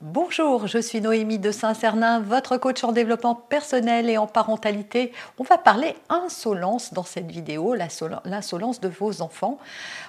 Bonjour, je suis Noémie de Saint-Cernin, votre coach en développement personnel et en parentalité. On va parler insolence dans cette vidéo, l'insolence de vos enfants.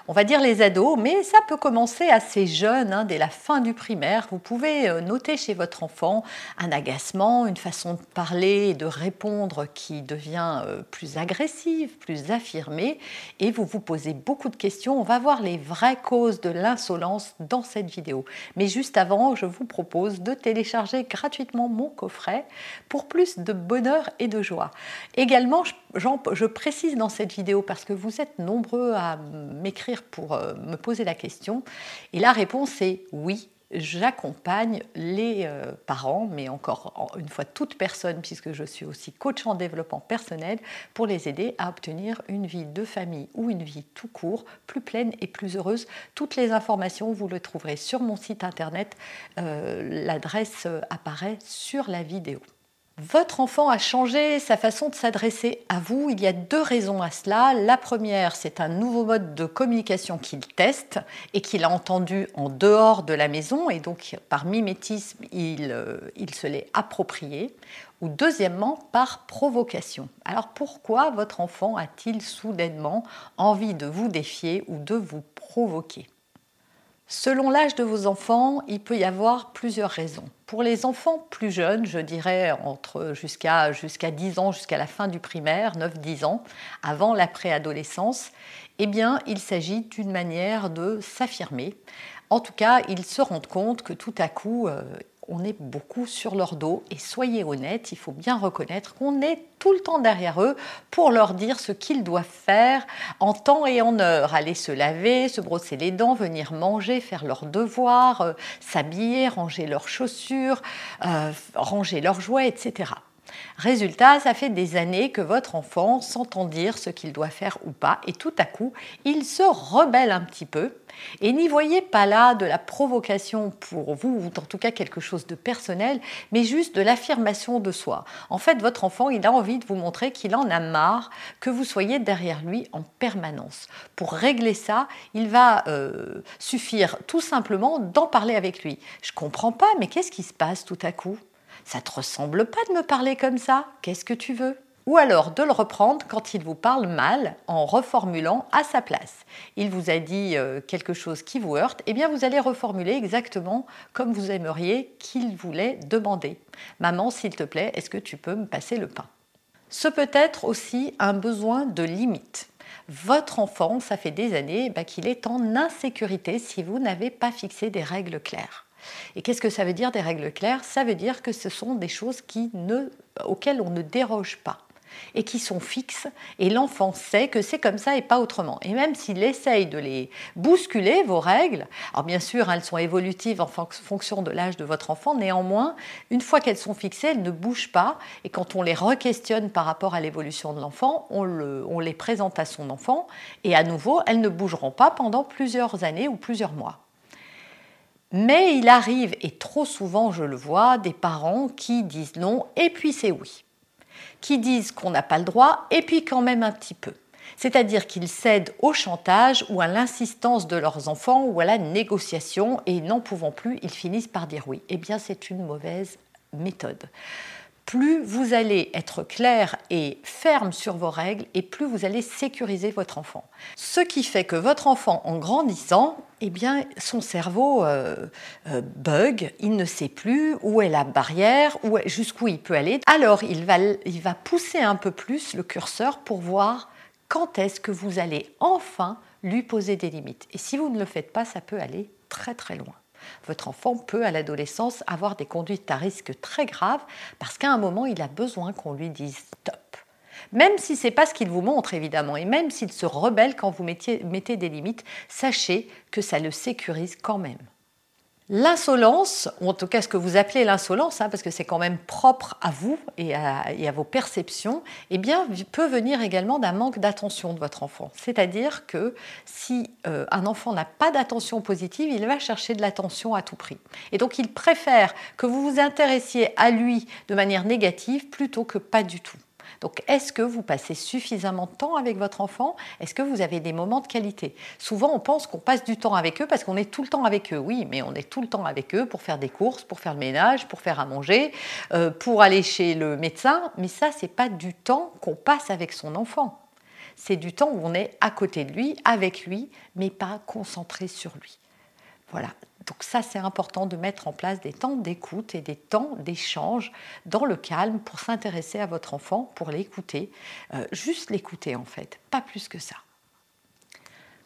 On va dire les ados, mais ça peut commencer assez jeune, hein, dès la fin du primaire. Vous pouvez euh, noter chez votre enfant un agacement, une façon de parler et de répondre qui devient euh, plus agressive, plus affirmée, et vous vous posez beaucoup de questions. On va voir les vraies causes de l'insolence dans cette vidéo. Mais juste avant, je vous propose de télécharger gratuitement mon coffret pour plus de bonheur et de joie. Également, je précise dans cette vidéo parce que vous êtes nombreux à m'écrire pour euh, me poser la question et la réponse est oui j'accompagne les euh, parents, mais encore une fois toute personne, puisque je suis aussi coach en développement personnel, pour les aider à obtenir une vie de famille ou une vie tout court, plus pleine et plus heureuse. Toutes les informations, vous les trouverez sur mon site internet. Euh, l'adresse euh, apparaît sur la vidéo. Votre enfant a changé sa façon de s'adresser à vous. Il y a deux raisons à cela. La première, c'est un nouveau mode de communication qu'il teste et qu'il a entendu en dehors de la maison et donc par mimétisme, il, euh, se l'est approprié. Ou deuxièmement, par provocation. Alors pourquoi votre enfant a-t-il soudainement envie de vous défier ou de vous provoquer? Selon l'âge de vos enfants, il peut y avoir plusieurs raisons. Pour les enfants plus jeunes, je dirais entre jusqu'à jusqu'à 10 ans, jusqu'à la fin du primaire, 9-10 ans, avant la préadolescence, eh bien, il s'agit d'une manière de s'affirmer. En tout cas, ils se rendent compte que tout à coup, euh, on est beaucoup sur leur dos et soyez honnêtes, il faut bien reconnaître qu'on est tout le temps derrière eux pour leur dire ce qu'ils doivent faire en temps et en heure. Aller se laver, se brosser les dents, venir manger, faire leurs devoirs, euh, s'habiller, ranger leurs chaussures, euh, ranger leurs jouets, etc. Résultat, ça fait des années que votre enfant s'entend dire ce qu'il doit faire ou pas, et tout à coup, il se rebelle un petit peu. Et n'y voyez pas là de la provocation pour vous, ou en tout cas quelque chose de personnel, mais juste de l'affirmation de soi. En fait, votre enfant, il a envie de vous montrer qu'il en a marre que vous soyez derrière lui en permanence. Pour régler ça, il va euh, suffire tout simplement d'en parler avec lui. Je comprends pas, mais qu'est-ce qui se passe tout à coup? Ça te ressemble pas de me parler comme ça Qu'est-ce que tu veux? Ou alors de le reprendre quand il vous parle mal en reformulant à sa place. Il vous a dit euh, quelque chose qui vous heurte, et eh bien vous allez reformuler exactement comme vous aimeriez qu'il voulait demander. Maman, s'il te plaît, est-ce que tu peux me passer le pain? Ce peut être aussi un besoin de limite. Votre enfant, ça fait des années bah, qu'il est en insécurité si vous n'avez pas fixé des règles claires. Et qu'est-ce que ça veut dire des règles claires? Ça veut dire que ce sont des choses auxquelles on ne déroge pas et qui sont fixes, et l'enfant sait que c'est comme ça et pas autrement. Et même s'il essaye de les bousculer, vos règles, alors bien sûr, elles sont évolutives en fonction de l'âge de votre enfant, néanmoins, une fois qu'elles sont fixées, elles ne bougent pas, et quand on les re-questionne par rapport à l'évolution de l'enfant, on les présente à son enfant, et à nouveau, elles ne bougeront pas pendant plusieurs années ou plusieurs mois. Mais il arrive, et trop souvent je le vois, des parents qui disent non et puis c'est oui. Qui disent qu'on n'a pas le droit et puis quand même un petit peu. C'est-à-dire qu'ils cèdent au chantage ou à l'insistance de leurs enfants ou à la négociation et n'en pouvant plus, ils finissent par dire oui. Eh bien, c'est une mauvaise méthode plus vous allez être clair et ferme sur vos règles et plus vous allez sécuriser votre enfant. Ce qui fait que votre enfant, en grandissant, eh bien, son cerveau euh, euh, bug, il ne sait plus où est la barrière, où jusqu'où il peut aller. Alors, il va, il va pousser un peu plus le curseur pour voir quand est-ce que vous allez enfin lui poser des limites. Et si vous ne le faites pas, ça peut aller très très loin. Votre enfant peut à l'adolescence avoir des conduites à risque très graves parce qu'à un moment, il a besoin qu'on lui dise stop. Même si ce n'est pas ce qu'il vous montre, évidemment, et même s'il se rebelle quand vous mettez des limites, sachez que ça le sécurise quand même. L'insolence, ou en tout cas ce que vous appelez l'insolence, hein, parce que c'est quand même propre à vous et à, vos perceptions, eh bien, peut venir également d'un manque d'attention de votre enfant. C'est-à-dire que si euh, un enfant n'a pas d'attention positive, il va chercher de l'attention à tout prix. Et donc, il préfère que vous vous intéressiez à lui de manière négative plutôt que pas du tout. Donc, est-ce que vous passez suffisamment de temps avec votre enfant? Est-ce que vous avez des moments de qualité? Souvent, on pense qu'on passe du temps avec eux parce qu'on est tout le temps avec eux. Oui, mais on est tout le temps avec eux pour faire des courses, pour faire le ménage, pour faire à manger, euh, pour aller chez le médecin. Mais ça, c'est pas du temps qu'on passe avec son enfant. C'est du temps où on est à côté de lui, avec lui, mais pas concentré sur lui. Voilà, donc ça, c'est important de mettre en place des temps d'écoute et des temps d'échange dans le calme pour s'intéresser à votre enfant, pour l'écouter, euh, juste l'écouter en fait, pas plus que ça.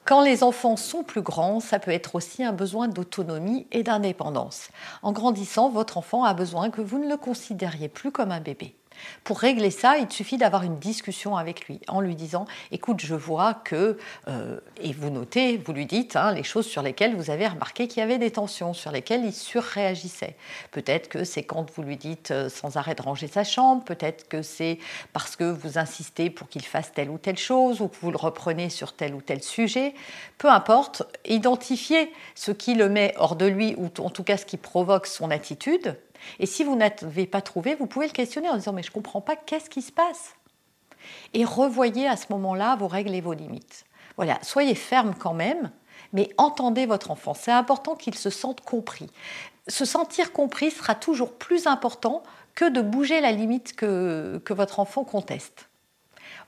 Quand les enfants sont plus grands, ça peut être aussi un besoin d'autonomie et d'indépendance. En grandissant, votre enfant a besoin que vous ne le considériez plus comme un bébé. Pour régler ça, il suffit d'avoir une discussion avec lui en lui disant Écoute, je vois que. Euh, et vous notez, vous lui dites hein, les choses sur lesquelles vous avez remarqué qu'il y avait des tensions, sur lesquelles il surréagissait. Peut-être que c'est quand vous lui dites euh, sans arrêt de ranger sa chambre, peut-être que c'est parce que vous insistez pour qu'il fasse telle ou telle chose, ou que vous le reprenez sur tel ou tel sujet. Peu importe, identifiez ce qui le met hors de lui, ou en tout cas ce qui provoque son attitude et si vous n'avez pas trouvé, vous pouvez le questionner en disant mais je ne comprends pas, qu'est-ce qui se passe? Et revoyez à ce moment-là vos règles et vos limites. Voilà, soyez ferme quand même, mais entendez votre enfant. C'est important qu'il se sente compris. Se sentir compris sera toujours plus important que de bouger la limite que, que votre enfant conteste.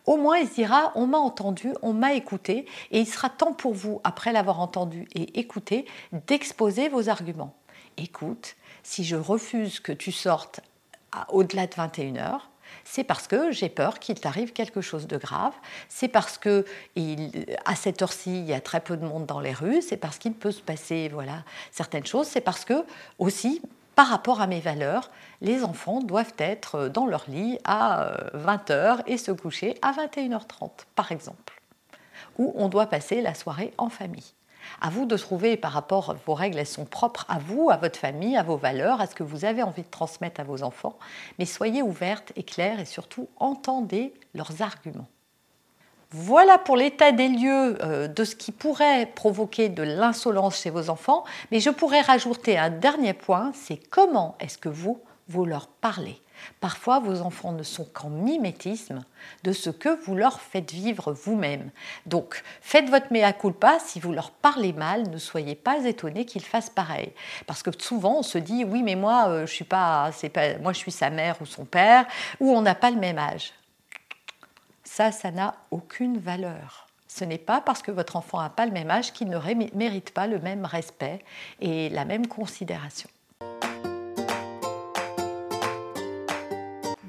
Au moins, il se dira, on m'a entendu, on m'a écouté, et il sera temps pour vous, après l'avoir entendu et écouté, d'exposer vos arguments. Écoute, si je refuse que tu sortes au-delà de 21h, c'est parce que j'ai peur qu'il t'arrive quelque chose de grave, c'est parce que à cette heure-ci, il y a très peu de monde dans les rues, c'est parce qu'il peut se passer certaines choses, c'est parce que aussi, par rapport à mes valeurs, les enfants doivent être dans leur lit à 20h euh, et se coucher à 21h30, par exemple, ou on doit passer la soirée en famille. À vous de trouver par rapport, à vos règles, elles sont propres à vous, à votre famille, à vos valeurs, à ce que vous avez envie de transmettre à vos enfants. Mais soyez ouvertes et claires et surtout entendez leurs arguments. Voilà pour l'état des lieux euh, de ce qui pourrait provoquer de l'insolence chez vos enfants, mais je pourrais rajouter un dernier point, c'est comment est-ce que vous, vous leur parlez. Parfois, vos enfants ne sont qu'en mimétisme de ce que vous leur faites vivre vous-même. Donc, faites votre mea culpa. Si vous leur parlez mal, ne soyez pas étonnés qu'ils fassent pareil. Parce que souvent, on se dit oui, mais moi, euh, je suis pas, pas, moi, je suis sa mère ou son père, ou on n'a pas le même âge. Ça, ça n'a aucune valeur. Ce n'est pas parce que votre enfant n'a pas le même âge qu'il ne mérite pas le même respect et la même considération.